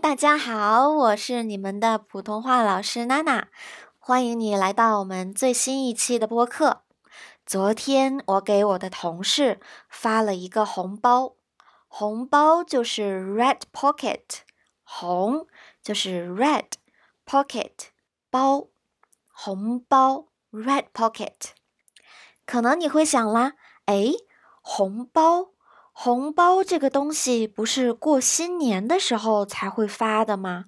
大家好，我是你们的普通话老师娜娜，欢迎你来到我们最新一期的播客。昨天我给我的同事发了一个红包，红包就是 red pocket，红就是 red pocket 包，红包 red pocket。可能你会想啦，哎，红包。红包这个东西不是过新年的时候才会发的吗？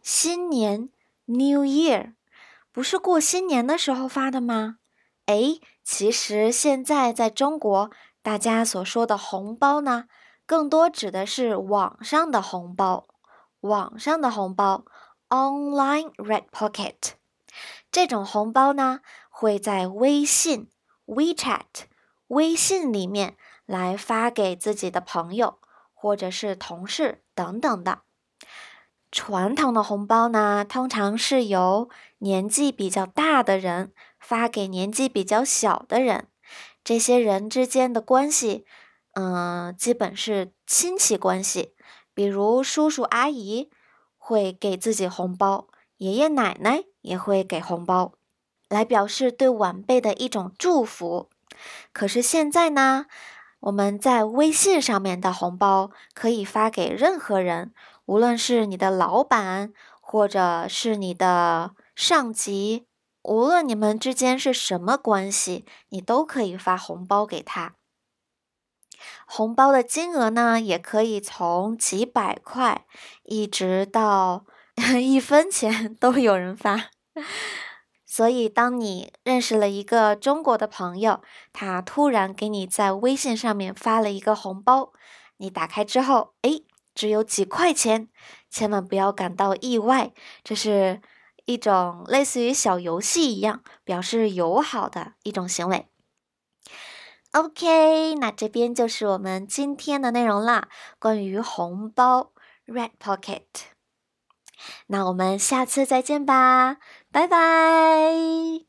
新年 New Year 不是过新年的时候发的吗？哎，其实现在在中国，大家所说的红包呢，更多指的是网上的红包。网上的红包 Online Red Pocket 这种红包呢，会在微信 WeChat 微信里面。来发给自己的朋友或者是同事等等的。传统的红包呢，通常是由年纪比较大的人发给年纪比较小的人。这些人之间的关系，嗯，基本是亲戚关系，比如叔叔阿姨会给自己红包，爷爷奶奶也会给红包，来表示对晚辈的一种祝福。可是现在呢？我们在微信上面的红包可以发给任何人，无论是你的老板，或者是你的上级，无论你们之间是什么关系，你都可以发红包给他。红包的金额呢，也可以从几百块一直到 一分钱都有人发。所以，当你认识了一个中国的朋友，他突然给你在微信上面发了一个红包，你打开之后，哎，只有几块钱，千万不要感到意外，这是一种类似于小游戏一样，表示友好的一种行为。OK，那这边就是我们今天的内容啦，关于红包 （Red Pocket）。那我们下次再见吧。拜拜。